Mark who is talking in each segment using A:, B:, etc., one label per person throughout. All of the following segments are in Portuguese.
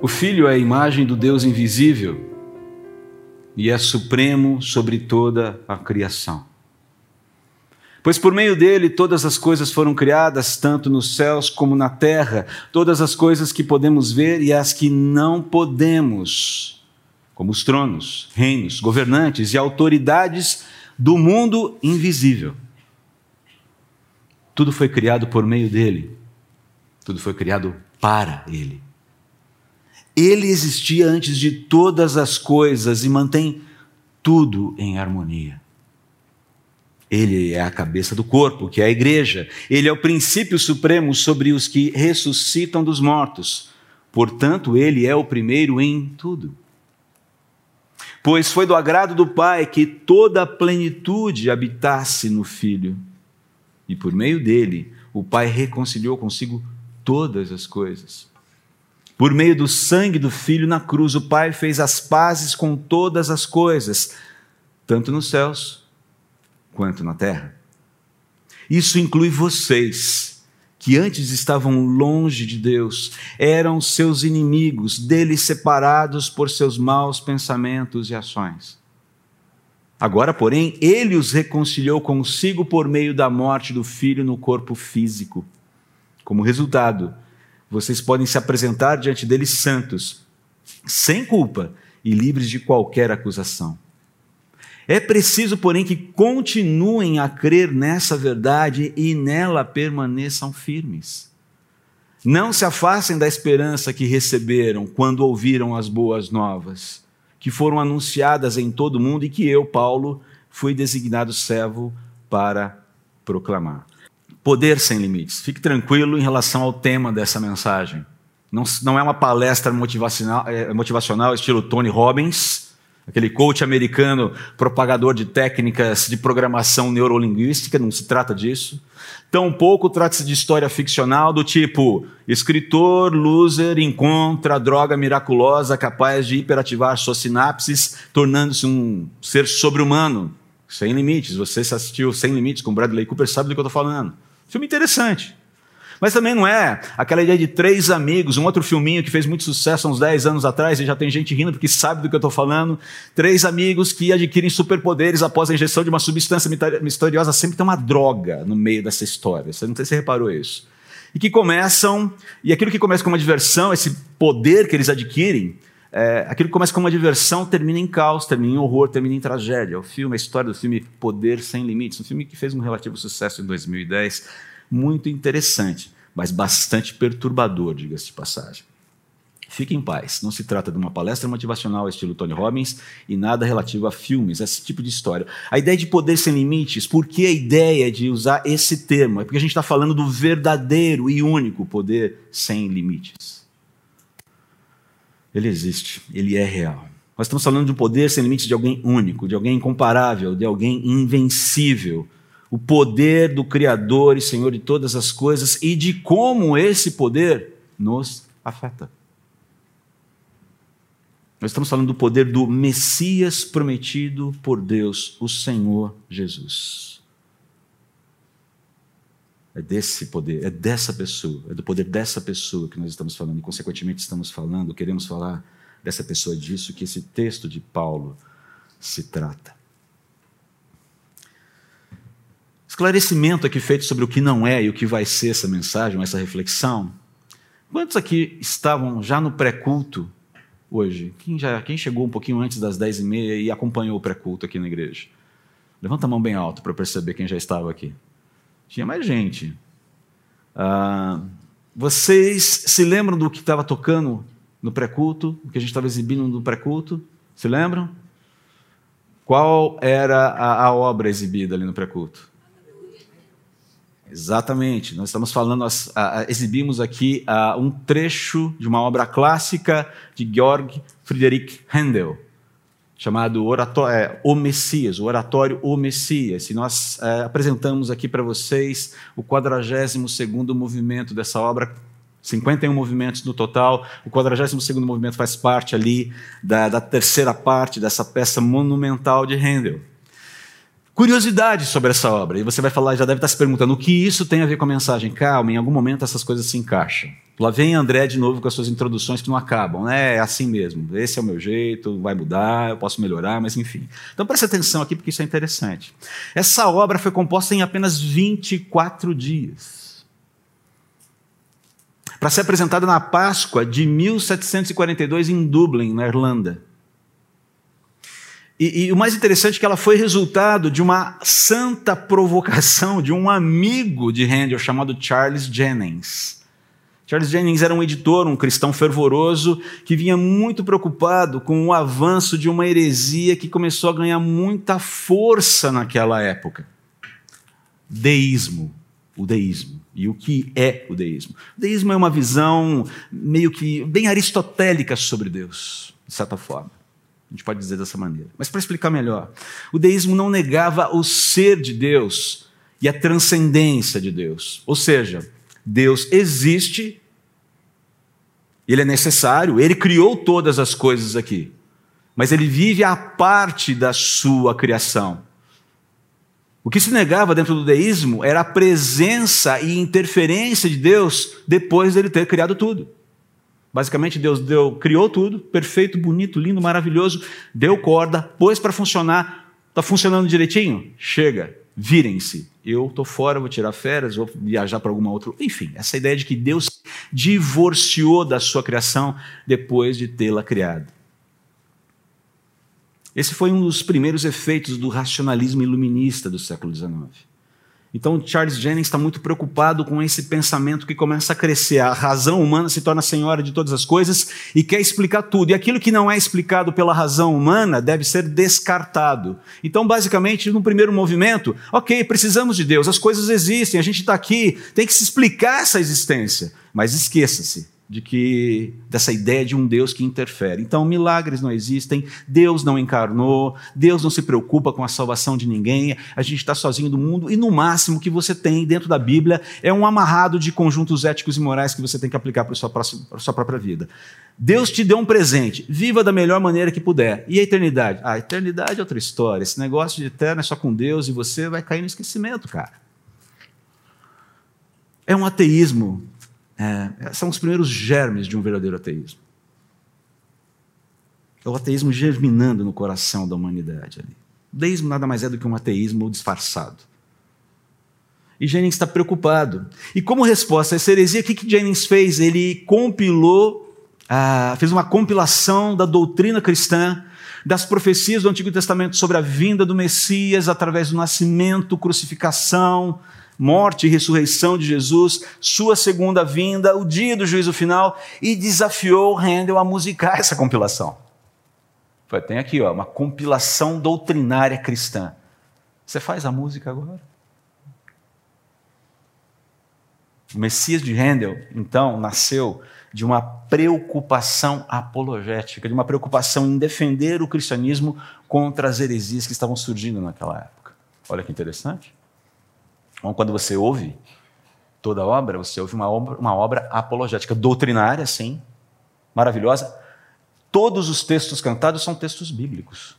A: O Filho é a imagem do Deus invisível e é supremo sobre toda a criação. Pois por meio dele todas as coisas foram criadas, tanto nos céus como na terra, todas as coisas que podemos ver e as que não podemos, como os tronos, reinos, governantes e autoridades do mundo invisível. Tudo foi criado por meio dele, tudo foi criado para ele. Ele existia antes de todas as coisas e mantém tudo em harmonia. Ele é a cabeça do corpo, que é a igreja. Ele é o princípio supremo sobre os que ressuscitam dos mortos. Portanto, ele é o primeiro em tudo. Pois foi do agrado do Pai que toda a plenitude habitasse no Filho. E por meio dele, o Pai reconciliou consigo todas as coisas por meio do sangue do Filho na cruz, o Pai fez as pazes com todas as coisas, tanto nos céus quanto na terra. Isso inclui vocês, que antes estavam longe de Deus, eram seus inimigos, dele separados por seus maus pensamentos e ações. Agora, porém, ele os reconciliou consigo por meio da morte do filho no corpo físico. Como resultado, vocês podem se apresentar diante deles santos, sem culpa e livres de qualquer acusação. É preciso, porém, que continuem a crer nessa verdade e nela permaneçam firmes. Não se afastem da esperança que receberam quando ouviram as boas novas, que foram anunciadas em todo o mundo e que eu, Paulo, fui designado servo para proclamar. Poder sem limites. Fique tranquilo em relação ao tema dessa mensagem. Não, não é uma palestra motivacional, é, motivacional estilo Tony Robbins, aquele coach americano propagador de técnicas de programação neurolinguística, não se trata disso. Tampouco trata-se de história ficcional do tipo: escritor loser encontra droga miraculosa capaz de hiperativar suas sinapses, tornando-se um ser sobre-humano. Sem limites. Você assistiu Sem Limites com Bradley Cooper, sabe do que eu estou falando. Filme interessante. Mas também não é aquela ideia de três amigos, um outro filminho que fez muito sucesso há uns 10 anos atrás, e já tem gente rindo porque sabe do que eu estou falando. Três amigos que adquirem superpoderes após a injeção de uma substância misteriosa. Sempre tem uma droga no meio dessa história. Você não sei se você reparou isso. E que começam, e aquilo que começa com uma diversão, esse poder que eles adquirem, é, aquilo que começa com uma diversão termina em caos, termina em horror, termina em tragédia. O filme, a história do filme Poder Sem Limites, um filme que fez um relativo sucesso em 2010, muito interessante, mas bastante perturbador, diga-se de passagem. Fique em paz, não se trata de uma palestra motivacional estilo Tony Robbins e nada relativo a filmes, esse tipo de história. A ideia de poder sem limites, por que a ideia de usar esse termo? É porque a gente está falando do verdadeiro e único poder sem limites. Ele existe, ele é real. Nós estamos falando de um poder sem limites de alguém único, de alguém incomparável, de alguém invencível. O poder do Criador e Senhor de todas as coisas e de como esse poder nos afeta. Nós estamos falando do poder do Messias prometido por Deus, o Senhor Jesus. É desse poder, é dessa pessoa, é do poder dessa pessoa que nós estamos falando, e consequentemente estamos falando, queremos falar dessa pessoa, disso que esse texto de Paulo se trata. Esclarecimento aqui feito sobre o que não é e o que vai ser essa mensagem, essa reflexão. Quantos aqui estavam já no pré-culto hoje? Quem, já, quem chegou um pouquinho antes das dez e meia e acompanhou o pré-culto aqui na igreja? Levanta a mão bem alto para perceber quem já estava aqui. Tinha mais gente. Ah, vocês se lembram do que estava tocando no pré-culto, o que a gente estava exibindo no pré-culto? Se lembram? Qual era a, a obra exibida ali no pré-culto? Exatamente, nós estamos falando, nós, exibimos aqui um trecho de uma obra clássica de Georg Friedrich Handel, chamado oratório, é, O Messias, o oratório O Messias. E nós é, apresentamos aqui para vocês o 42º movimento dessa obra, 51 movimentos no total. O 42º movimento faz parte ali da, da terceira parte dessa peça monumental de Handel. Curiosidade sobre essa obra, e você vai falar, já deve estar se perguntando, o que isso tem a ver com a mensagem? Calma, em algum momento essas coisas se encaixam. Lá vem André de novo com as suas introduções que não acabam, né? É assim mesmo. Esse é o meu jeito, vai mudar, eu posso melhorar, mas enfim. Então preste atenção aqui porque isso é interessante. Essa obra foi composta em apenas 24 dias. Para ser apresentada na Páscoa de 1742 em Dublin, na Irlanda. E, e, o mais interessante é que ela foi resultado de uma santa provocação de um amigo de Handel chamado Charles Jennings. Charles Jennings era um editor, um cristão fervoroso, que vinha muito preocupado com o avanço de uma heresia que começou a ganhar muita força naquela época. Deísmo. O deísmo. E o que é o deísmo? O deísmo é uma visão meio que bem aristotélica sobre Deus, de certa forma. A gente pode dizer dessa maneira. Mas para explicar melhor, o deísmo não negava o ser de Deus e a transcendência de Deus. Ou seja, Deus existe, ele é necessário, ele criou todas as coisas aqui, mas ele vive a parte da sua criação. O que se negava dentro do deísmo era a presença e interferência de Deus depois dele ter criado tudo. Basicamente, Deus deu, criou tudo, perfeito, bonito, lindo, maravilhoso, deu corda, pôs para funcionar. Está funcionando direitinho? Chega, virem-se. Eu estou fora, vou tirar férias, vou viajar para alguma outra. Enfim, essa ideia de que Deus divorciou da sua criação depois de tê-la criado. Esse foi um dos primeiros efeitos do racionalismo iluminista do século XIX. Então, Charles Jennings está muito preocupado com esse pensamento que começa a crescer. A razão humana se torna senhora de todas as coisas e quer explicar tudo. E aquilo que não é explicado pela razão humana deve ser descartado. Então, basicamente, no primeiro movimento, ok, precisamos de Deus, as coisas existem, a gente está aqui, tem que se explicar essa existência. Mas esqueça-se, de que dessa ideia de um Deus que interfere. Então, milagres não existem, Deus não encarnou, Deus não se preocupa com a salvação de ninguém, a gente está sozinho do mundo e no máximo que você tem dentro da Bíblia é um amarrado de conjuntos éticos e morais que você tem que aplicar para a sua, para a sua própria vida. Deus te deu um presente, viva da melhor maneira que puder. E a eternidade? A eternidade é outra história. Esse negócio de eterno é só com Deus e você vai cair no esquecimento, cara. É um ateísmo é, são os primeiros germes de um verdadeiro ateísmo. É o ateísmo germinando no coração da humanidade ali. O deísmo nada mais é do que um ateísmo disfarçado. E Jennings está preocupado. E como resposta a essa heresia, o que, que Jennings fez? Ele compilou, ah, fez uma compilação da doutrina cristã, das profecias do Antigo Testamento sobre a vinda do Messias através do nascimento, crucificação, morte e ressurreição de Jesus, sua segunda vinda, o dia do juízo final, e desafiou Handel a musicar essa compilação. Tem aqui ó, uma compilação doutrinária cristã. Você faz a música agora? O Messias de Handel, então, nasceu de uma preocupação apologética, de uma preocupação em defender o cristianismo contra as heresias que estavam surgindo naquela época. Olha que interessante. Então, quando você ouve toda a obra, você ouve uma obra, uma obra apologética, doutrinária, sim, maravilhosa. Todos os textos cantados são textos bíblicos.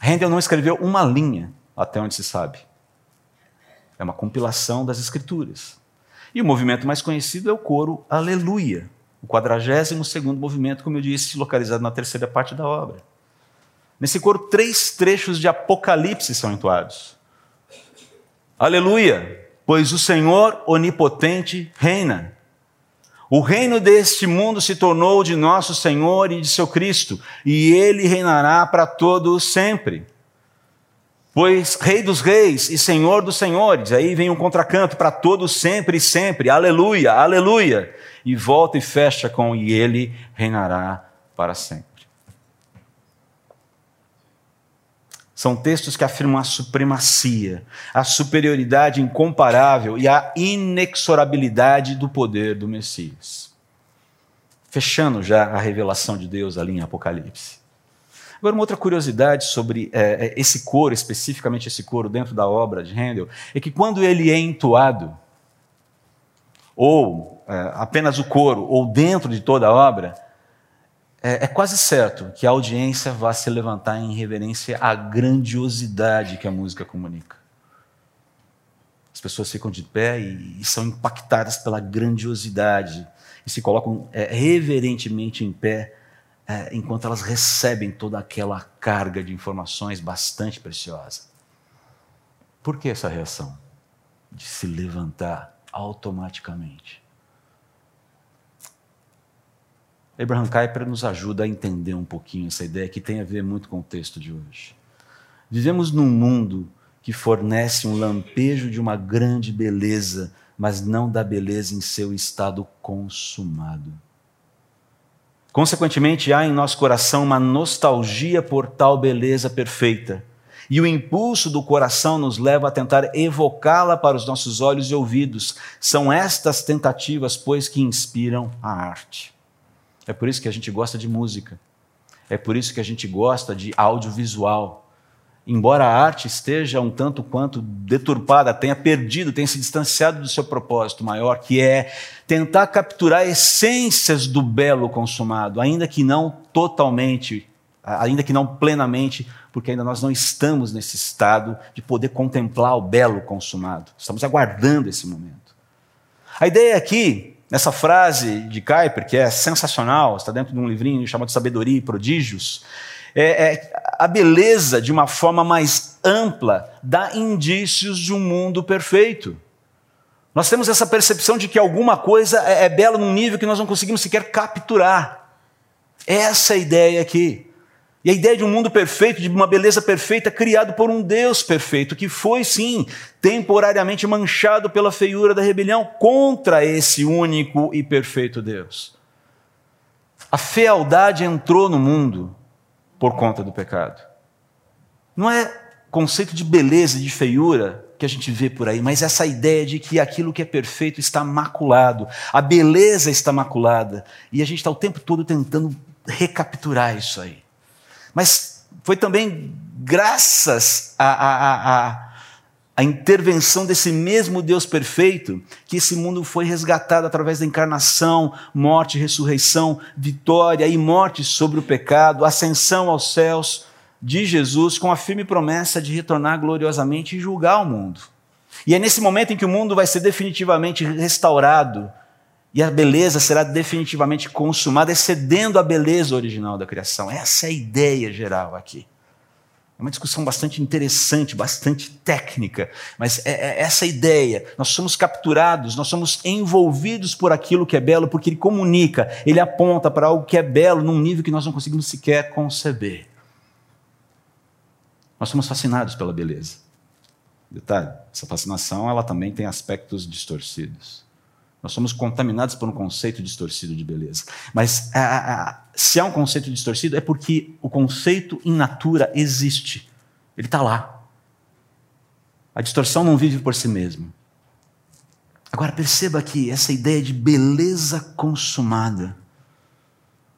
A: Handel não escreveu uma linha, até onde se sabe. É uma compilação das escrituras. E o movimento mais conhecido é o coro Aleluia, o 42 segundo movimento, como eu disse, localizado na terceira parte da obra. Nesse coro, três trechos de Apocalipse são entoados. Aleluia! Pois o Senhor onipotente reina. O reino deste mundo se tornou de nosso Senhor e de seu Cristo, e ele reinará para todos sempre. Pois Rei dos Reis e Senhor dos Senhores, aí vem um contracanto para todos sempre e sempre, aleluia, aleluia. E volta e fecha com, e ele reinará para sempre. São textos que afirmam a supremacia, a superioridade incomparável e a inexorabilidade do poder do Messias. Fechando já a revelação de Deus ali em Apocalipse. Agora, uma outra curiosidade sobre é, é esse coro, especificamente esse coro dentro da obra de Handel, é que quando ele é entoado, ou é, apenas o coro, ou dentro de toda a obra, é, é quase certo que a audiência vai se levantar em reverência à grandiosidade que a música comunica. As pessoas ficam de pé e, e são impactadas pela grandiosidade e se colocam é, reverentemente em pé é, enquanto elas recebem toda aquela carga de informações bastante preciosa. Por que essa reação? De se levantar automaticamente. Abraham Kuyper nos ajuda a entender um pouquinho essa ideia que tem a ver muito com o texto de hoje. Vivemos num mundo que fornece um lampejo de uma grande beleza, mas não da beleza em seu estado consumado. Consequentemente, há em nosso coração uma nostalgia por tal beleza perfeita. E o impulso do coração nos leva a tentar evocá-la para os nossos olhos e ouvidos. São estas tentativas, pois, que inspiram a arte. É por isso que a gente gosta de música. É por isso que a gente gosta de audiovisual embora a arte esteja um tanto quanto deturpada, tenha perdido, tenha se distanciado do seu propósito maior, que é tentar capturar essências do belo consumado, ainda que não totalmente, ainda que não plenamente, porque ainda nós não estamos nesse estado de poder contemplar o belo consumado. Estamos aguardando esse momento. A ideia aqui, nessa frase de Kuyper, que é sensacional, está dentro de um livrinho chamado Sabedoria e Prodígios, é, é, a beleza de uma forma mais ampla dá indícios de um mundo perfeito. Nós temos essa percepção de que alguma coisa é, é bela num nível que nós não conseguimos sequer capturar. Essa é a ideia aqui. E a ideia de um mundo perfeito, de uma beleza perfeita, criado por um Deus perfeito, que foi, sim, temporariamente manchado pela feiura da rebelião contra esse único e perfeito Deus. A fealdade entrou no mundo por conta do pecado. Não é conceito de beleza, de feiura que a gente vê por aí, mas essa ideia de que aquilo que é perfeito está maculado, a beleza está maculada, e a gente está o tempo todo tentando recapturar isso aí. Mas foi também graças a intervenção desse mesmo Deus perfeito, que esse mundo foi resgatado através da encarnação, morte, ressurreição, vitória e morte sobre o pecado, ascensão aos céus de Jesus, com a firme promessa de retornar gloriosamente e julgar o mundo. E é nesse momento em que o mundo vai ser definitivamente restaurado e a beleza será definitivamente consumada, excedendo a beleza original da criação. Essa é a ideia geral aqui. É uma discussão bastante interessante, bastante técnica, mas é, é essa ideia. Nós somos capturados, nós somos envolvidos por aquilo que é belo, porque ele comunica, ele aponta para algo que é belo num nível que nós não conseguimos sequer conceber. Nós somos fascinados pela beleza. Detalhe: essa fascinação ela também tem aspectos distorcidos. Nós somos contaminados por um conceito distorcido de beleza. Mas a, a, se há um conceito distorcido, é porque o conceito in natura existe. Ele está lá. A distorção não vive por si mesmo. Agora perceba que essa ideia de beleza consumada,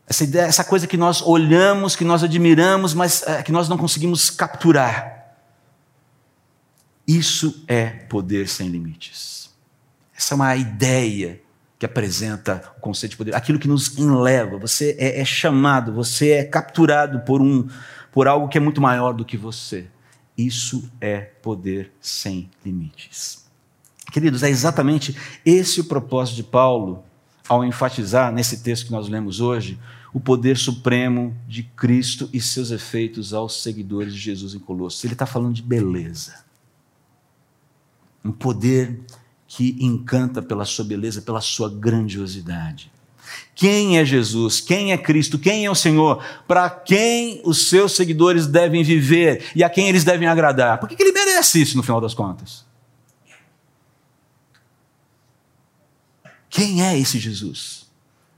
A: essa ideia, essa coisa que nós olhamos, que nós admiramos, mas é, que nós não conseguimos capturar. Isso é poder sem limites. Essa é uma ideia que apresenta o conceito de poder, aquilo que nos enleva. Você é, é chamado, você é capturado por um, por algo que é muito maior do que você. Isso é poder sem limites. Queridos, é exatamente esse o propósito de Paulo ao enfatizar nesse texto que nós lemos hoje o poder supremo de Cristo e seus efeitos aos seguidores de Jesus em Colossos. Ele está falando de beleza. Um poder que encanta pela sua beleza, pela sua grandiosidade. Quem é Jesus? Quem é Cristo? Quem é o Senhor? Para quem os seus seguidores devem viver e a quem eles devem agradar? Por que ele merece isso no final das contas? Quem é esse Jesus?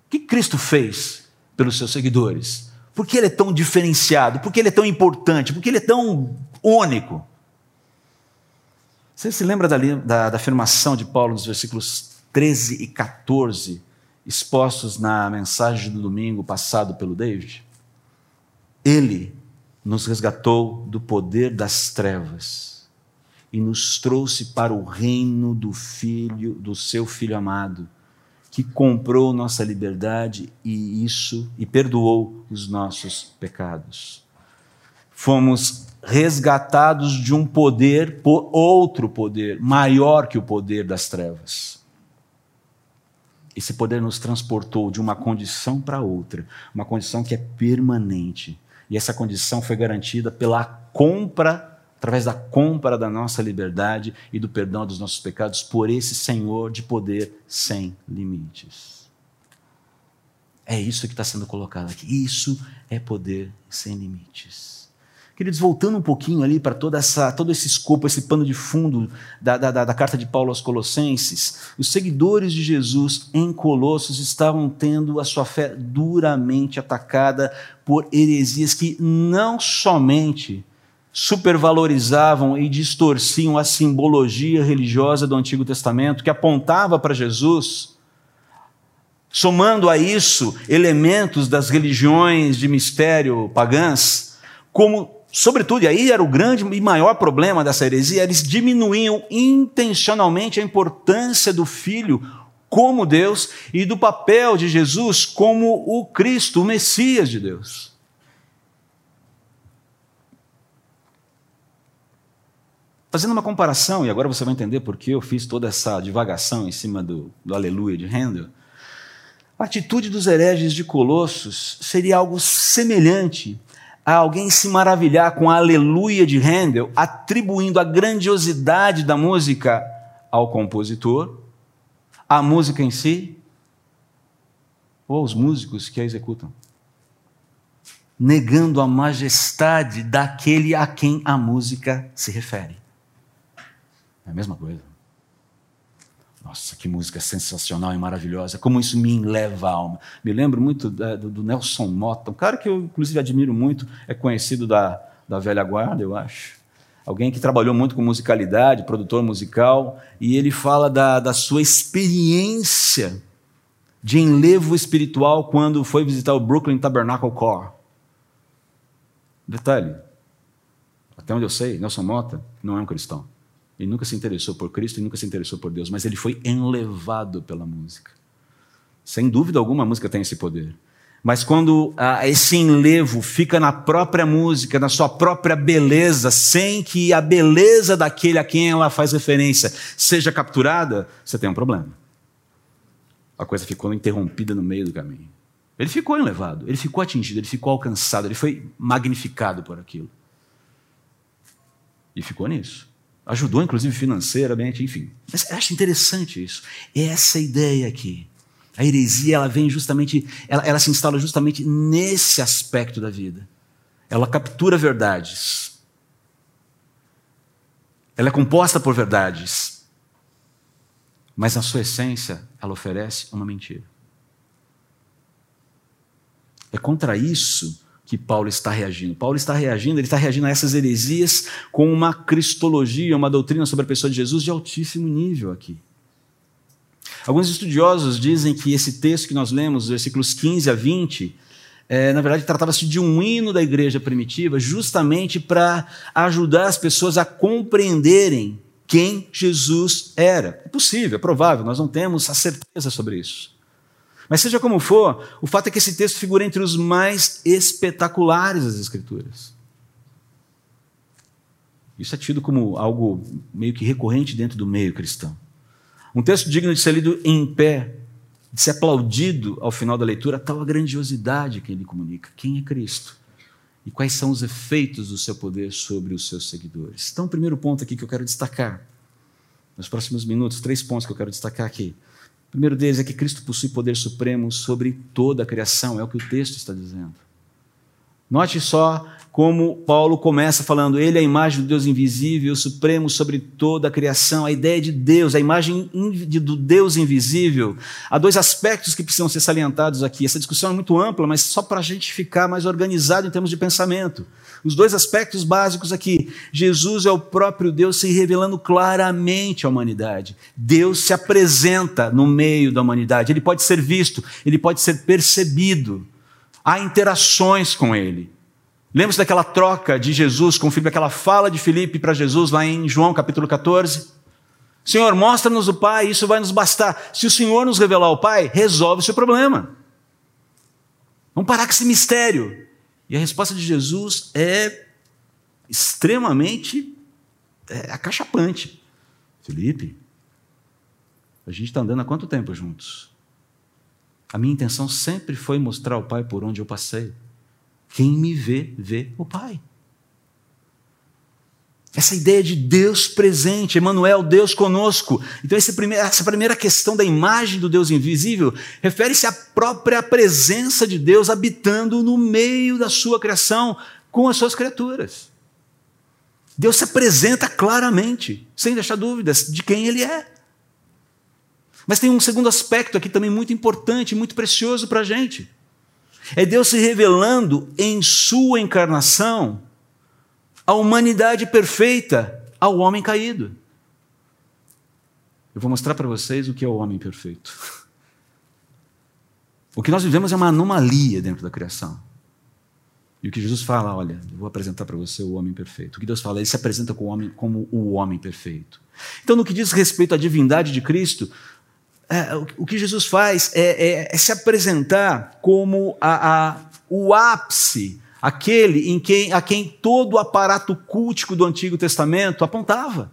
A: O que Cristo fez pelos seus seguidores? Por que ele é tão diferenciado? Por que ele é tão importante? Por que ele é tão único? Você se lembra da, da, da afirmação de Paulo nos versículos 13 e 14, expostos na mensagem do domingo passado pelo David? Ele nos resgatou do poder das trevas e nos trouxe para o reino do filho, do seu filho amado, que comprou nossa liberdade e isso e perdoou os nossos pecados fomos resgatados de um poder por outro poder, maior que o poder das trevas. Esse poder nos transportou de uma condição para outra, uma condição que é permanente. E essa condição foi garantida pela compra, através da compra da nossa liberdade e do perdão dos nossos pecados por esse Senhor de poder sem limites. É isso que está sendo colocado aqui. Isso é poder sem limites. Queridos, voltando um pouquinho ali para toda essa, todo esse escopo, esse pano de fundo da, da, da, carta de Paulo aos Colossenses, os seguidores de Jesus em Colossos estavam tendo a sua fé duramente atacada por heresias que não somente supervalorizavam e distorciam a simbologia religiosa do Antigo Testamento, que apontava para Jesus, somando a isso elementos das religiões de mistério pagãs, como sobretudo, e aí era o grande e maior problema dessa heresia, eles diminuíam intencionalmente a importância do Filho como Deus e do papel de Jesus como o Cristo, o Messias de Deus. Fazendo uma comparação, e agora você vai entender por que eu fiz toda essa divagação em cima do, do Aleluia de Handel. A atitude dos hereges de Colossos seria algo semelhante a alguém se maravilhar com a aleluia de Handel, atribuindo a grandiosidade da música ao compositor, à música em si, ou aos músicos que a executam, negando a majestade daquele a quem a música se refere. É a mesma coisa. Nossa, que música sensacional e maravilhosa. Como isso me enleva a alma. Me lembro muito do, do Nelson Mota, um cara que eu, inclusive, admiro muito, é conhecido da, da velha guarda, eu acho. Alguém que trabalhou muito com musicalidade, produtor musical, e ele fala da, da sua experiência de enlevo espiritual quando foi visitar o Brooklyn Tabernacle Core. Detalhe, até onde eu sei, Nelson Mota não é um cristão. Ele nunca se interessou por Cristo e nunca se interessou por Deus, mas ele foi enlevado pela música. Sem dúvida alguma, a música tem esse poder. Mas quando ah, esse enlevo fica na própria música, na sua própria beleza, sem que a beleza daquele a quem ela faz referência seja capturada, você tem um problema. A coisa ficou interrompida no meio do caminho. Ele ficou enlevado, ele ficou atingido, ele ficou alcançado, ele foi magnificado por aquilo. E ficou nisso. Ajudou, inclusive, financeiramente, enfim. Mas eu acho interessante isso. Essa ideia aqui. A heresia, ela vem justamente, ela, ela se instala justamente nesse aspecto da vida. Ela captura verdades. Ela é composta por verdades. Mas, na sua essência, ela oferece uma mentira. É contra isso que Paulo está reagindo. Paulo está reagindo, ele está reagindo a essas heresias com uma cristologia, uma doutrina sobre a pessoa de Jesus de altíssimo nível aqui. Alguns estudiosos dizem que esse texto que nós lemos, versículos 15 a 20, é, na verdade tratava-se de um hino da igreja primitiva, justamente para ajudar as pessoas a compreenderem quem Jesus era. É possível, é provável, nós não temos a certeza sobre isso. Mas seja como for, o fato é que esse texto figura entre os mais espetaculares das Escrituras. Isso é tido como algo meio que recorrente dentro do meio cristão. Um texto digno de ser lido em pé, de ser aplaudido ao final da leitura, tal a grandiosidade que ele comunica. Quem é Cristo? E quais são os efeitos do seu poder sobre os seus seguidores? Então, o primeiro ponto aqui que eu quero destacar, nos próximos minutos, três pontos que eu quero destacar aqui. O primeiro deles é que Cristo possui poder supremo sobre toda a criação, é o que o texto está dizendo. Note só como Paulo começa falando, ele é a imagem do Deus invisível, supremo sobre toda a criação, a ideia de Deus, a imagem do Deus invisível. Há dois aspectos que precisam ser salientados aqui. Essa discussão é muito ampla, mas só para a gente ficar mais organizado em termos de pensamento. Os dois aspectos básicos aqui. Jesus é o próprio Deus se revelando claramente à humanidade. Deus se apresenta no meio da humanidade. Ele pode ser visto, ele pode ser percebido. Há interações com ele. Lembra-se daquela troca de Jesus com Filipe, aquela fala de Filipe para Jesus lá em João capítulo 14? Senhor, mostra-nos o Pai, isso vai nos bastar. Se o Senhor nos revelar o Pai, resolve o seu problema. Vamos parar com esse mistério. E a resposta de Jesus é extremamente é, acachapante. Felipe, a gente está andando há quanto tempo juntos? A minha intenção sempre foi mostrar ao Pai por onde eu passei. Quem me vê, vê o Pai. Essa ideia de Deus presente, Emmanuel, Deus conosco. Então, essa primeira questão da imagem do Deus invisível refere-se à própria presença de Deus habitando no meio da sua criação com as suas criaturas. Deus se apresenta claramente, sem deixar dúvidas de quem Ele é. Mas tem um segundo aspecto aqui também muito importante, muito precioso para a gente. É Deus se revelando em Sua encarnação a humanidade perfeita ao homem caído. Eu vou mostrar para vocês o que é o homem perfeito. O que nós vivemos é uma anomalia dentro da criação. E o que Jesus fala, olha, eu vou apresentar para você o homem perfeito. O que Deus fala, ele se apresenta como o homem, como o homem perfeito. Então, no que diz respeito à divindade de Cristo, o, que Jesus faz é, é, é se apresentar como a, a, o ápice aquele em quem, a quem todo o aparato cultico do Antigo Testamento apontava.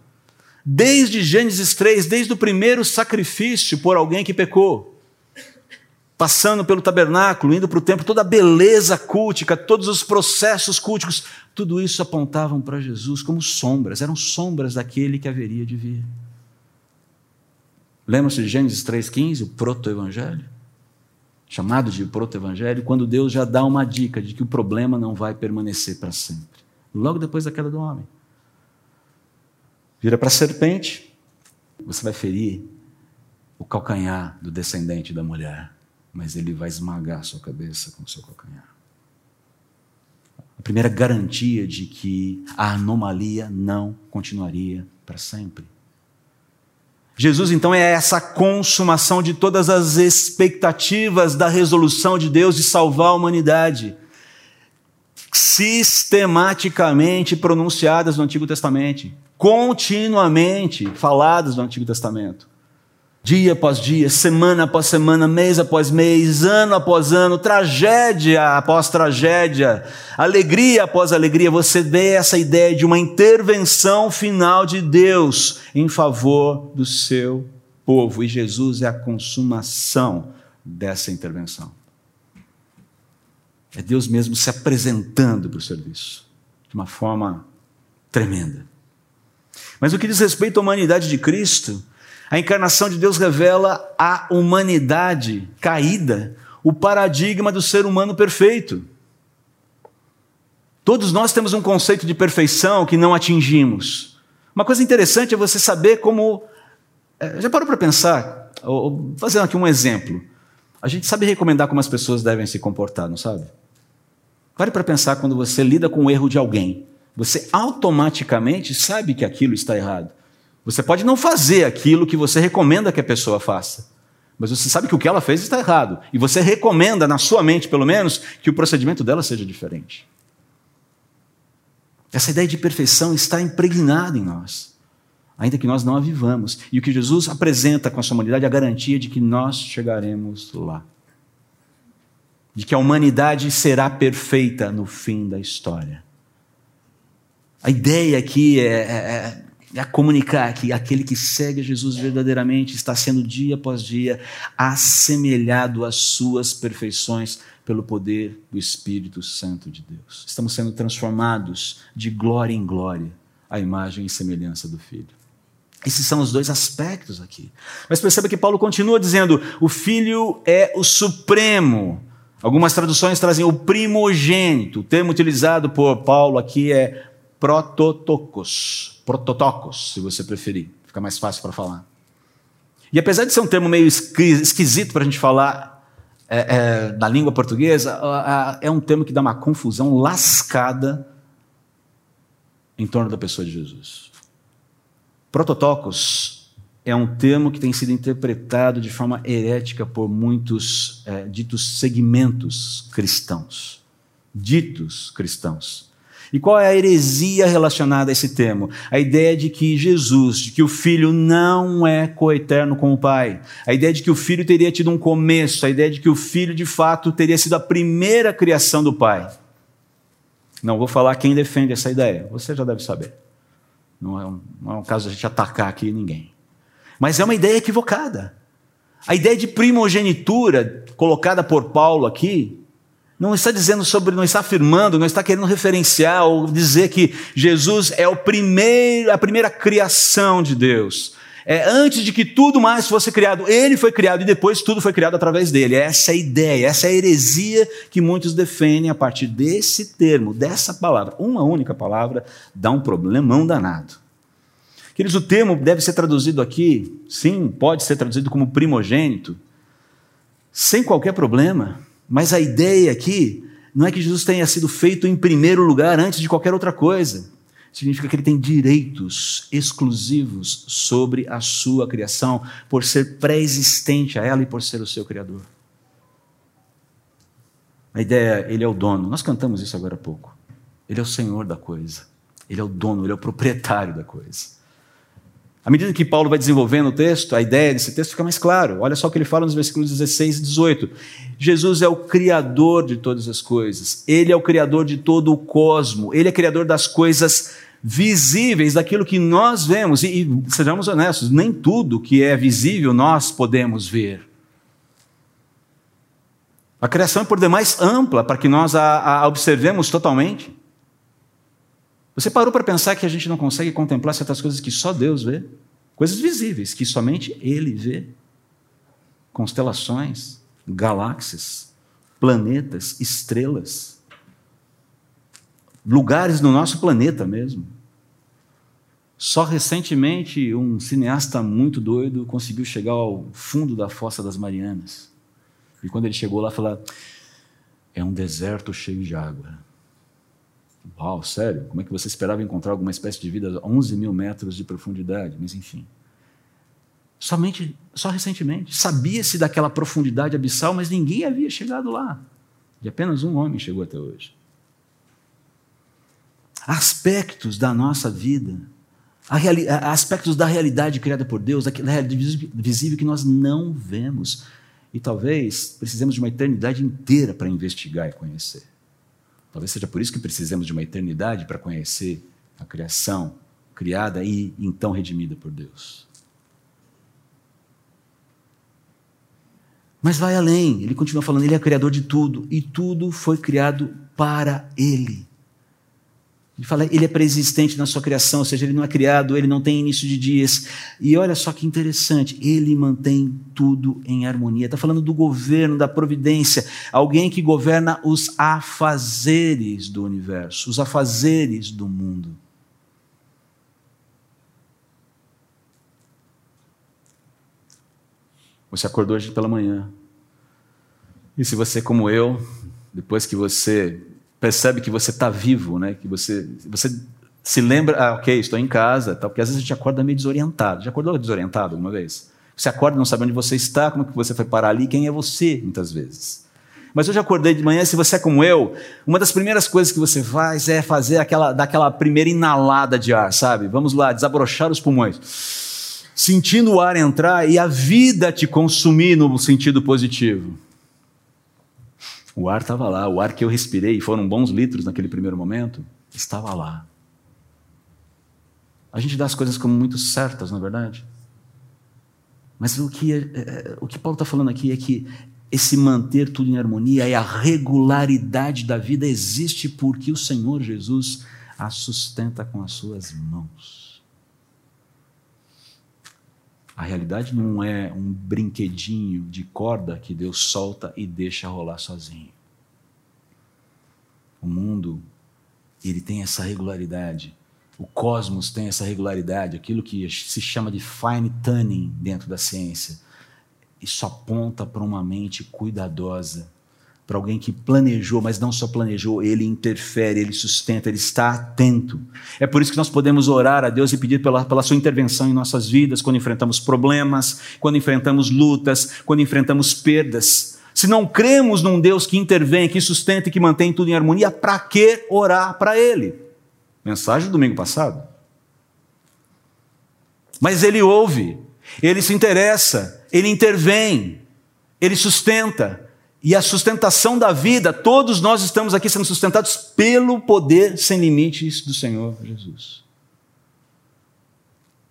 A: Desde Gênesis 3, desde o primeiro sacrifício por alguém que pecou, passando pelo tabernáculo, indo para o templo, toda a beleza cultica, todos os processos culticos, tudo isso apontavam para Jesus como sombras, eram sombras daquele que haveria de vir. Lembra-se de Gênesis 3,15, o proto-evangelho? chamado de proto-evangelho, quando Deus já dá uma dica de que o problema não vai permanecer para sempre. Logo depois da queda do homem. Vira para a serpente, você vai ferir o calcanhar do descendente da mulher, mas ele vai esmagar a sua cabeça com o seu calcanhar. A primeira garantia de que a anomalia não continuaria para sempre. Jesus, então, é essa consumação de todas as expectativas da resolução de Deus de salvar a humanidade, sistematicamente pronunciadas no Antigo Testamento, continuamente faladas no Antigo Testamento dia após dia, semana após semana, mês após mês, ano após ano, tragédia após tragédia, alegria após alegria, você vê essa ideia de uma intervenção final de Deus em favor do seu povo, e Jesus é a consumação dessa intervenção. É Deus mesmo se apresentando para o serviço, de uma forma tremenda. Mas o que diz respeito à humanidade de Cristo, a encarnação de Deus revela a humanidade caída, o paradigma do ser humano perfeito. Todos nós temos um conceito de perfeição que não atingimos. Uma coisa interessante é você saber como. É, já parou para pensar? Vou fazer aqui um exemplo. A gente sabe recomendar como as pessoas devem se comportar, não sabe? Pare para pensar quando você lida com o erro de alguém. Você automaticamente sabe que aquilo está errado. Você pode não fazer aquilo que você recomenda que a pessoa faça, mas você sabe que o que ela fez está errado. E você recomenda, na sua mente pelo menos, que o procedimento dela seja diferente. Essa ideia de perfeição está impregnada em nós, ainda que nós não a vivamos. E o que Jesus apresenta com a sua humanidade é a garantia de que nós chegaremos lá. De que a humanidade será perfeita no fim da história. A ideia aqui é, é, é a comunicar que aquele que segue Jesus verdadeiramente está sendo dia após dia assemelhado às suas perfeições pelo poder do Espírito Santo de Deus. Estamos sendo transformados de glória em glória à imagem e semelhança do Filho. Esses são os dois aspectos aqui. Mas perceba que Paulo continua dizendo: o Filho é o Supremo. Algumas traduções trazem o primogênito. O termo utilizado por Paulo aqui é prototokos, prototokos, se você preferir, fica mais fácil para falar. E apesar de ser um termo meio esquisito para a gente falar é, é, na língua portuguesa, é um termo que dá uma confusão lascada em torno da pessoa de Jesus. Prototokos é um termo que tem sido interpretado de forma herética por muitos é, ditos segmentos cristãos. Ditos cristãos. E qual é a heresia relacionada a esse termo? A ideia de que Jesus, de que o Filho não é coeterno com o Pai. A ideia de que o Filho teria tido um começo. A ideia de que o Filho, de fato, teria sido a primeira criação do Pai. Não vou falar quem defende essa ideia, você já deve saber. Não é um, não é um caso de a gente atacar aqui ninguém. Mas é uma ideia equivocada. A ideia de primogenitura colocada por Paulo aqui não está dizendo sobre, não está afirmando, não está querendo referenciar ou dizer que Jesus é o primeiro, a primeira criação de Deus. É, antes de que tudo mais fosse criado, ele foi criado e depois tudo foi criado através dele. Essa é a ideia, essa é a heresia que muitos defendem a partir desse termo, dessa palavra. Uma única palavra dá um problemão danado. Queridos, o termo deve ser traduzido aqui, sim, pode ser traduzido como primogênito, sem qualquer problema, mas a ideia aqui não é que Jesus tenha sido feito em primeiro lugar antes de qualquer outra coisa significa que ele tem direitos exclusivos sobre a sua criação, por ser pré-existente a ela e por ser o seu criador. A ideia ele é o dono. Nós cantamos isso agora há pouco. Ele é o senhor da coisa. Ele é o dono, ele é o proprietário da coisa. À medida que Paulo vai desenvolvendo o texto, a ideia desse texto fica mais claro. Olha só o que ele fala nos versículos 16 e 18. Jesus é o criador de todas as coisas. Ele é o criador de todo o cosmo. Ele é criador das coisas visíveis daquilo que nós vemos. E, e sejamos honestos, nem tudo que é visível nós podemos ver. A criação é por demais ampla para que nós a, a observemos totalmente. Você parou para pensar que a gente não consegue contemplar certas coisas que só Deus vê? Coisas visíveis que somente Ele vê. Constelações, galáxias, planetas, estrelas lugares no nosso planeta mesmo. Só recentemente, um cineasta muito doido conseguiu chegar ao fundo da Fossa das Marianas. E quando ele chegou lá, falou: é um deserto cheio de água. Uau, sério? Como é que você esperava encontrar alguma espécie de vida a 11 mil metros de profundidade? Mas enfim. Somente, só recentemente. Sabia-se daquela profundidade abissal, mas ninguém havia chegado lá. E apenas um homem chegou até hoje aspectos da nossa vida, aspectos da realidade criada por Deus, daquela realidade visível que nós não vemos. E talvez precisemos de uma eternidade inteira para investigar e conhecer. Talvez seja por isso que precisemos de uma eternidade para conhecer a criação criada e então redimida por Deus. Mas vai além, ele continua falando, ele é criador de tudo e tudo foi criado para ele. Ele fala, ele é preexistente na sua criação, ou seja, ele não é criado, ele não tem início de dias. E olha só que interessante, ele mantém tudo em harmonia. Está falando do governo, da providência, alguém que governa os afazeres do universo, os afazeres do mundo. Você acordou hoje pela manhã. E se você, como eu, depois que você percebe que você está vivo, né? que você, você se lembra, ah, ok, estou em casa, tal, porque às vezes a gente acorda meio desorientado. Já acordou desorientado alguma vez? Você acorda não sabe onde você está, como que você foi parar ali, quem é você, muitas vezes. Mas eu já acordei de manhã, se você é como eu, uma das primeiras coisas que você faz é fazer aquela, daquela primeira inalada de ar, sabe? Vamos lá, desabrochar os pulmões. Sentindo o ar entrar e a vida te consumir no sentido positivo. O ar estava lá, o ar que eu respirei, foram bons litros naquele primeiro momento, estava lá. A gente dá as coisas como muito certas, não é verdade? Mas o que, é, é, o que Paulo está falando aqui é que esse manter tudo em harmonia e a regularidade da vida existe porque o Senhor Jesus a sustenta com as suas mãos. A realidade não é um brinquedinho de corda que Deus solta e deixa rolar sozinho. O mundo, ele tem essa regularidade. O cosmos tem essa regularidade, aquilo que se chama de fine tuning dentro da ciência. Isso aponta para uma mente cuidadosa, para alguém que planejou, mas não só planejou, ele interfere, ele sustenta, ele está atento. É por isso que nós podemos orar a Deus e pedir pela, pela sua intervenção em nossas vidas, quando enfrentamos problemas, quando enfrentamos lutas, quando enfrentamos perdas. Se não cremos num Deus que intervém, que sustenta e que mantém tudo em harmonia, para que orar para Ele? Mensagem do domingo passado. Mas Ele ouve, Ele se interessa, Ele intervém, Ele sustenta, e a sustentação da vida, todos nós estamos aqui sendo sustentados pelo poder sem limites do Senhor Jesus.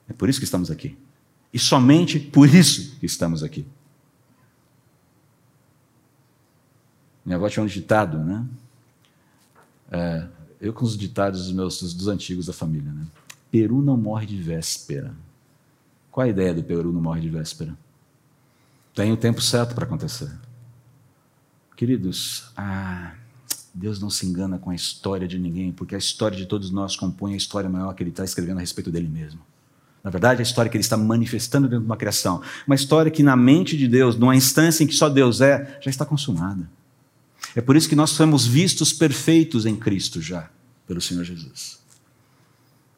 A: É por isso que estamos aqui. E somente por isso que estamos aqui. Minha avó tinha um ditado, né? É, eu com os ditados dos meus dos antigos da família, né? Peru não morre de véspera. Qual a ideia do Peru não morre de véspera? Tem o tempo certo para acontecer. Queridos, ah, Deus não se engana com a história de ninguém, porque a história de todos nós compõe a história maior que Ele está escrevendo a respeito dele mesmo. Na verdade, a história que Ele está manifestando dentro de uma criação. Uma história que, na mente de Deus, numa instância em que só Deus é, já está consumada. É por isso que nós somos vistos perfeitos em Cristo já, pelo Senhor Jesus.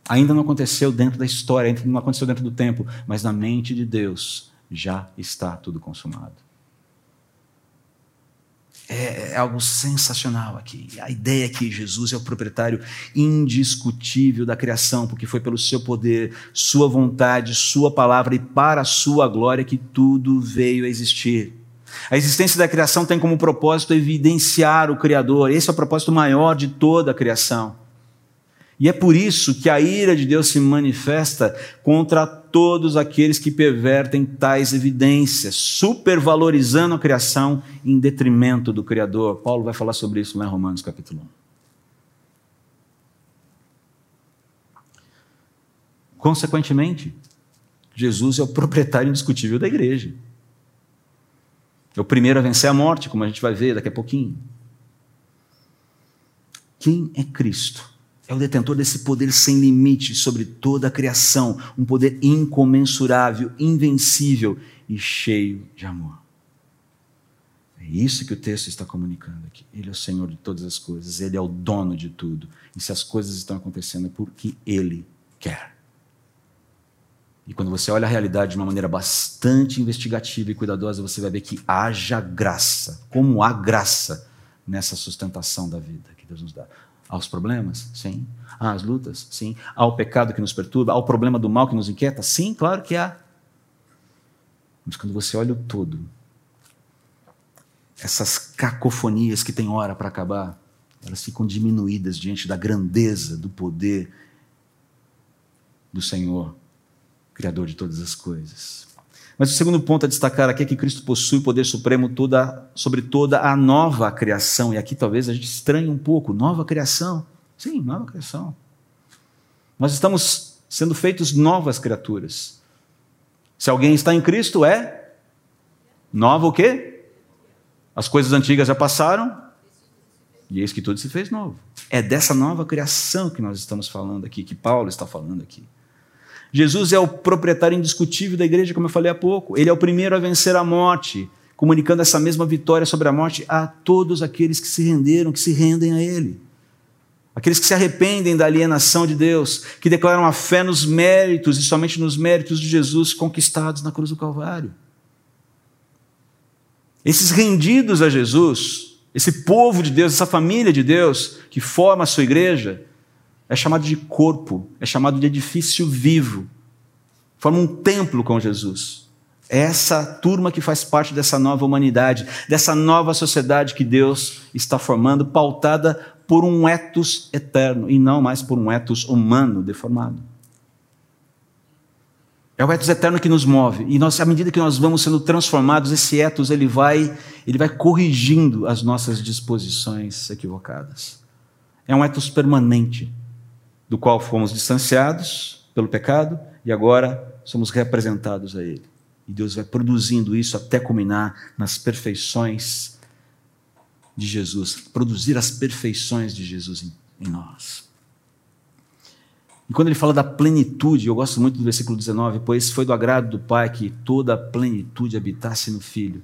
A: Ainda não aconteceu dentro da história, ainda não aconteceu dentro do tempo, mas na mente de Deus já está tudo consumado. É, é algo sensacional aqui. A ideia é que Jesus é o proprietário indiscutível da criação, porque foi pelo seu poder, sua vontade, sua palavra e para a sua glória que tudo veio a existir. A existência da criação tem como propósito evidenciar o Criador. Esse é o propósito maior de toda a criação. E é por isso que a ira de Deus se manifesta contra todos aqueles que pervertem tais evidências, supervalorizando a criação em detrimento do Criador. Paulo vai falar sobre isso lá em Romanos capítulo 1. Consequentemente, Jesus é o proprietário indiscutível da igreja. É o primeiro a vencer a morte, como a gente vai ver daqui a pouquinho. Quem é Cristo? É o detentor desse poder sem limite sobre toda a criação, um poder incomensurável, invencível e cheio de amor. É isso que o texto está comunicando aqui. Ele é o Senhor de todas as coisas, ele é o dono de tudo. E se as coisas estão acontecendo é porque ele quer. E quando você olha a realidade de uma maneira bastante investigativa e cuidadosa, você vai ver que haja graça, como há graça nessa sustentação da vida que Deus nos dá. Aos problemas? Sim. Às lutas? Sim. Ao pecado que nos perturba? Ao problema do mal que nos inquieta? Sim, claro que há. Mas quando você olha o todo, essas cacofonias que tem hora para acabar, elas ficam diminuídas diante da grandeza, do poder do Senhor, Criador de todas as coisas. Mas o segundo ponto a destacar aqui é que Cristo possui o poder supremo toda, sobre toda a nova criação. E aqui talvez a gente estranhe um pouco. Nova criação. Sim, nova criação. Nós estamos sendo feitos novas criaturas. Se alguém está em Cristo, é nova o quê? As coisas antigas já passaram, e eis que tudo se fez novo. É dessa nova criação que nós estamos falando aqui, que Paulo está falando aqui. Jesus é o proprietário indiscutível da igreja, como eu falei há pouco. Ele é o primeiro a vencer a morte, comunicando essa mesma vitória sobre a morte a todos aqueles que se renderam, que se rendem a Ele. Aqueles que se arrependem da alienação de Deus, que declaram a fé nos méritos e somente nos méritos de Jesus conquistados na cruz do Calvário. Esses rendidos a Jesus, esse povo de Deus, essa família de Deus que forma a sua igreja, é chamado de corpo, é chamado de edifício vivo. Forma um templo com Jesus. É essa turma que faz parte dessa nova humanidade, dessa nova sociedade que Deus está formando, pautada por um etos eterno e não mais por um etos humano deformado. É o etos eterno que nos move. E nós, à medida que nós vamos sendo transformados, esse etos ele vai, ele vai corrigindo as nossas disposições equivocadas. É um etos permanente do qual fomos distanciados pelo pecado e agora somos representados a Ele. E Deus vai produzindo isso até culminar nas perfeições de Jesus, produzir as perfeições de Jesus em, em nós. E quando ele fala da plenitude, eu gosto muito do versículo 19, pois foi do agrado do Pai que toda a plenitude habitasse no Filho.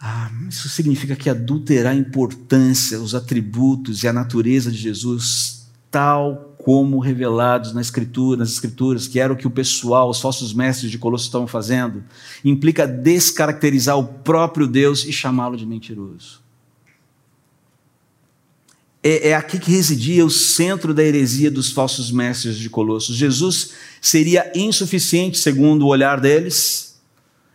A: Ah, isso significa que adulterar a importância, os atributos e a natureza de Jesus tal como revelados na escritura, nas escrituras, que era o que o pessoal, os falsos mestres de Colosso estavam fazendo, implica descaracterizar o próprio Deus e chamá-lo de mentiroso. É, é, aqui que residia o centro da heresia dos falsos mestres de Colossos. Jesus seria insuficiente, segundo o olhar deles,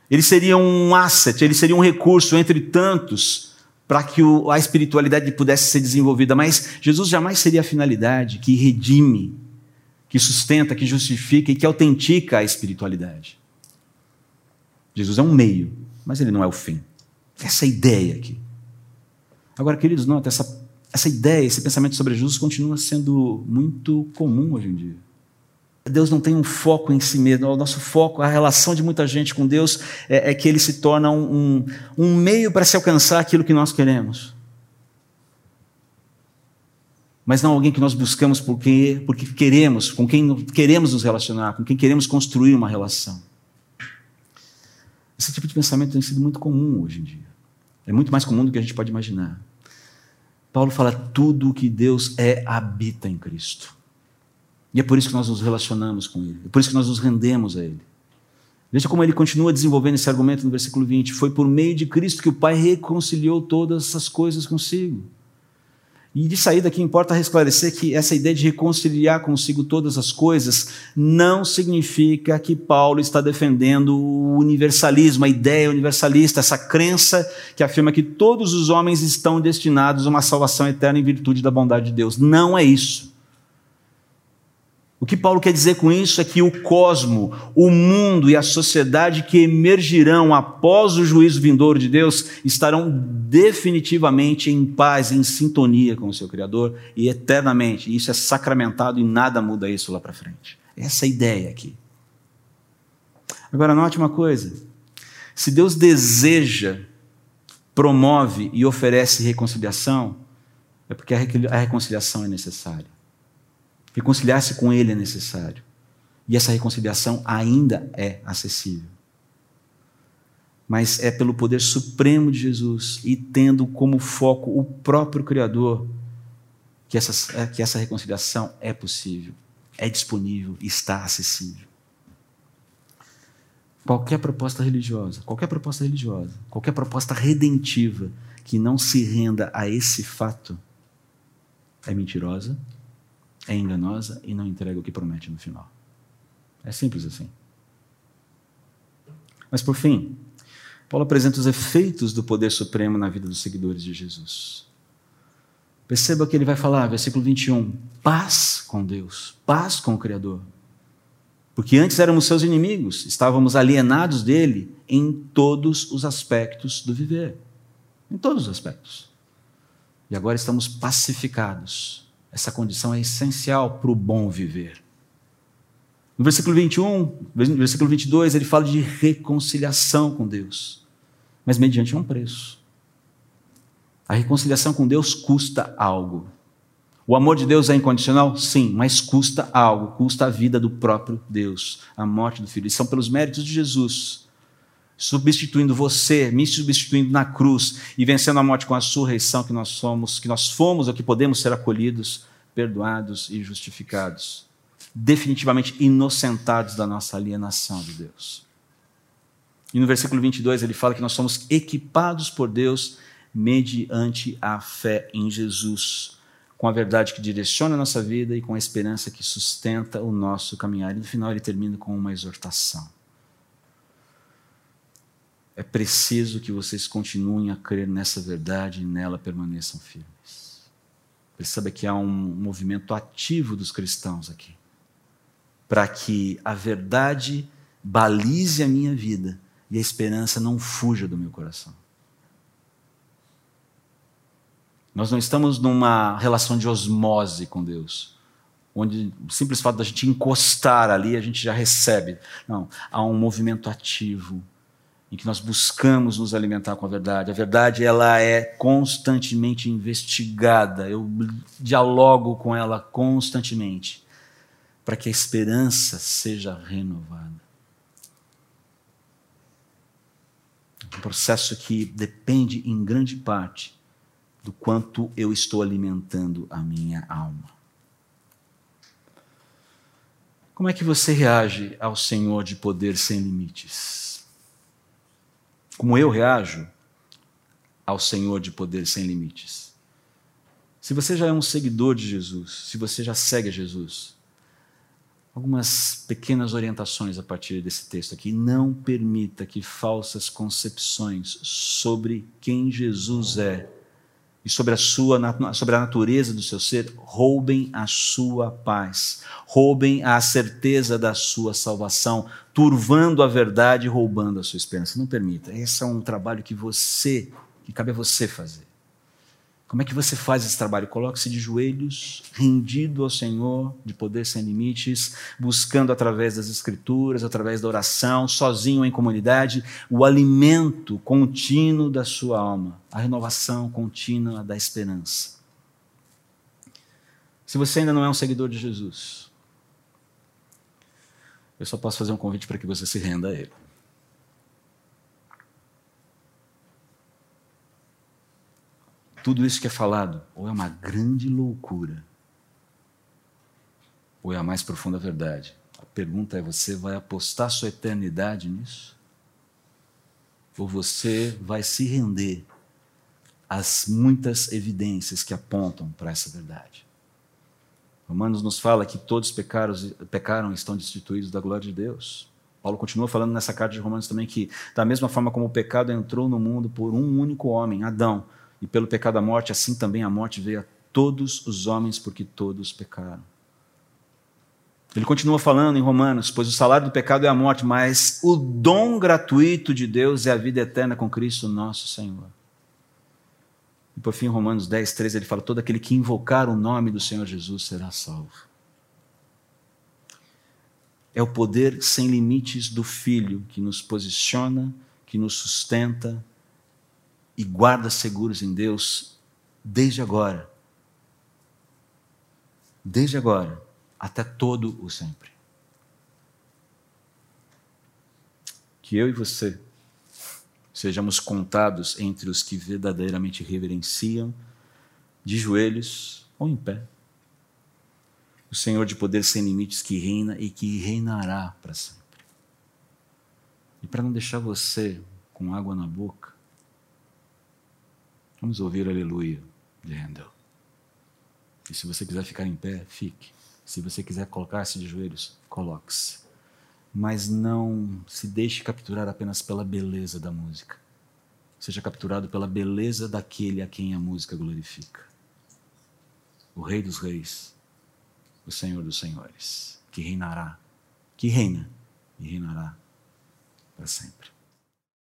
A: Ele seria um asset, ele seria um recurso entre tantos para que a espiritualidade pudesse ser desenvolvida. Mas Jesus jamais seria a finalidade que redime, que sustenta, que justifica e que autentica a espiritualidade. Jesus é um meio, mas ele não é o fim. Essa é ideia aqui. Agora, queridos, nota, essa, essa ideia, esse pensamento sobre Jesus continua sendo muito comum hoje em dia. Deus não tem um foco em si mesmo. O nosso foco, a relação de muita gente com Deus é, é que ele se torna um, um, um meio para se alcançar aquilo que nós queremos. Mas não alguém que nós buscamos porque, porque queremos, com quem queremos nos relacionar, com quem queremos construir uma relação. Esse tipo de pensamento tem sido muito comum hoje em dia. É muito mais comum do que a gente pode imaginar. Paulo fala: tudo o que Deus é habita em Cristo. E é por isso que nós nos relacionamos com Ele, é por isso que nós nos rendemos a Ele. Veja como ele continua desenvolvendo esse argumento no versículo 20: Foi por meio de Cristo que o Pai reconciliou todas essas coisas consigo. E de saída aqui importa esclarecer que essa ideia de reconciliar consigo todas as coisas não significa que Paulo está defendendo o universalismo, a ideia universalista, essa crença que afirma que todos os homens estão destinados a uma salvação eterna em virtude da bondade de Deus. Não é isso. O que Paulo quer dizer com isso é que o cosmo, o mundo e a sociedade que emergirão após o juízo vindouro de Deus estarão definitivamente em paz, em sintonia com o seu Criador e eternamente. Isso é sacramentado e nada muda isso lá para frente. Essa é a ideia aqui. Agora, note uma coisa: se Deus deseja, promove e oferece reconciliação, é porque a reconciliação é necessária. Reconciliar-se com Ele é necessário. E essa reconciliação ainda é acessível. Mas é pelo poder supremo de Jesus e tendo como foco o próprio Criador que essa, é, que essa reconciliação é possível, é disponível, está acessível. Qualquer proposta religiosa, qualquer proposta religiosa, qualquer proposta redentiva que não se renda a esse fato é mentirosa é enganosa e não entrega o que promete no final. É simples assim. Mas por fim, Paulo apresenta os efeitos do poder supremo na vida dos seguidores de Jesus. Perceba que ele vai falar, versículo 21, paz com Deus, paz com o Criador. Porque antes éramos seus inimigos, estávamos alienados dele em todos os aspectos do viver. Em todos os aspectos. E agora estamos pacificados essa condição é essencial para o bom viver. No versículo 21, no versículo 22, ele fala de reconciliação com Deus, mas mediante um preço. A reconciliação com Deus custa algo. O amor de Deus é incondicional? Sim, mas custa algo, custa a vida do próprio Deus, a morte do Filho. E são pelos méritos de Jesus, substituindo você, me substituindo na cruz e vencendo a morte com a ressurreição que nós somos, que nós fomos ou que podemos ser acolhidos perdoados e justificados, definitivamente inocentados da nossa alienação de Deus. E no versículo 22 ele fala que nós somos equipados por Deus mediante a fé em Jesus, com a verdade que direciona a nossa vida e com a esperança que sustenta o nosso caminhar. E no final ele termina com uma exortação. É preciso que vocês continuem a crer nessa verdade e nela permaneçam firmes. Perceba que há um movimento ativo dos cristãos aqui, para que a verdade balize a minha vida e a esperança não fuja do meu coração. Nós não estamos numa relação de osmose com Deus, onde o simples fato da gente encostar ali a gente já recebe. Não, há um movimento ativo em que nós buscamos nos alimentar com a verdade. A verdade ela é constantemente investigada. Eu dialogo com ela constantemente para que a esperança seja renovada. Um processo que depende em grande parte do quanto eu estou alimentando a minha alma. Como é que você reage ao Senhor de poder sem limites? Como eu reajo ao Senhor de poder sem limites. Se você já é um seguidor de Jesus, se você já segue Jesus, algumas pequenas orientações a partir desse texto aqui. Não permita que falsas concepções sobre quem Jesus é e sobre a sua sobre a natureza do seu ser roubem a sua paz, roubem a certeza da sua salvação, turvando a verdade e roubando a sua esperança. Não permita. Esse é um trabalho que você, que cabe a você fazer. Como é que você faz esse trabalho? Coloque-se de joelhos, rendido ao Senhor, de poder sem limites, buscando através das Escrituras, através da oração, sozinho em comunidade, o alimento contínuo da sua alma, a renovação contínua da esperança. Se você ainda não é um seguidor de Jesus, eu só posso fazer um convite para que você se renda a Ele. Tudo isso que é falado, ou é uma grande loucura, ou é a mais profunda verdade. A pergunta é: você vai apostar sua eternidade nisso? Ou você vai se render às muitas evidências que apontam para essa verdade? Romanos nos fala que todos pecaram, pecaram e estão destituídos da glória de Deus. Paulo continua falando nessa carta de Romanos também que, da mesma forma como o pecado entrou no mundo por um único homem, Adão, e pelo pecado da morte, assim também a morte veio a todos os homens, porque todos pecaram. Ele continua falando em Romanos: Pois o salário do pecado é a morte, mas o dom gratuito de Deus é a vida eterna com Cristo nosso Senhor. E por fim, Romanos 10, 13, ele fala: Todo aquele que invocar o nome do Senhor Jesus será salvo. É o poder sem limites do Filho que nos posiciona, que nos sustenta, e guarda seguros em Deus desde agora. Desde agora até todo o sempre. Que eu e você sejamos contados entre os que verdadeiramente reverenciam, de joelhos ou em pé. O Senhor de poder sem limites que reina e que reinará para sempre. E para não deixar você com água na boca, Vamos ouvir Aleluia de Handel. E se você quiser ficar em pé, fique. Se você quiser colocar-se de joelhos, coloque-se. Mas não se deixe capturar apenas pela beleza da música. Seja capturado pela beleza daquele a quem a música glorifica. O Rei dos Reis, o Senhor dos Senhores, que reinará, que reina e reinará para sempre.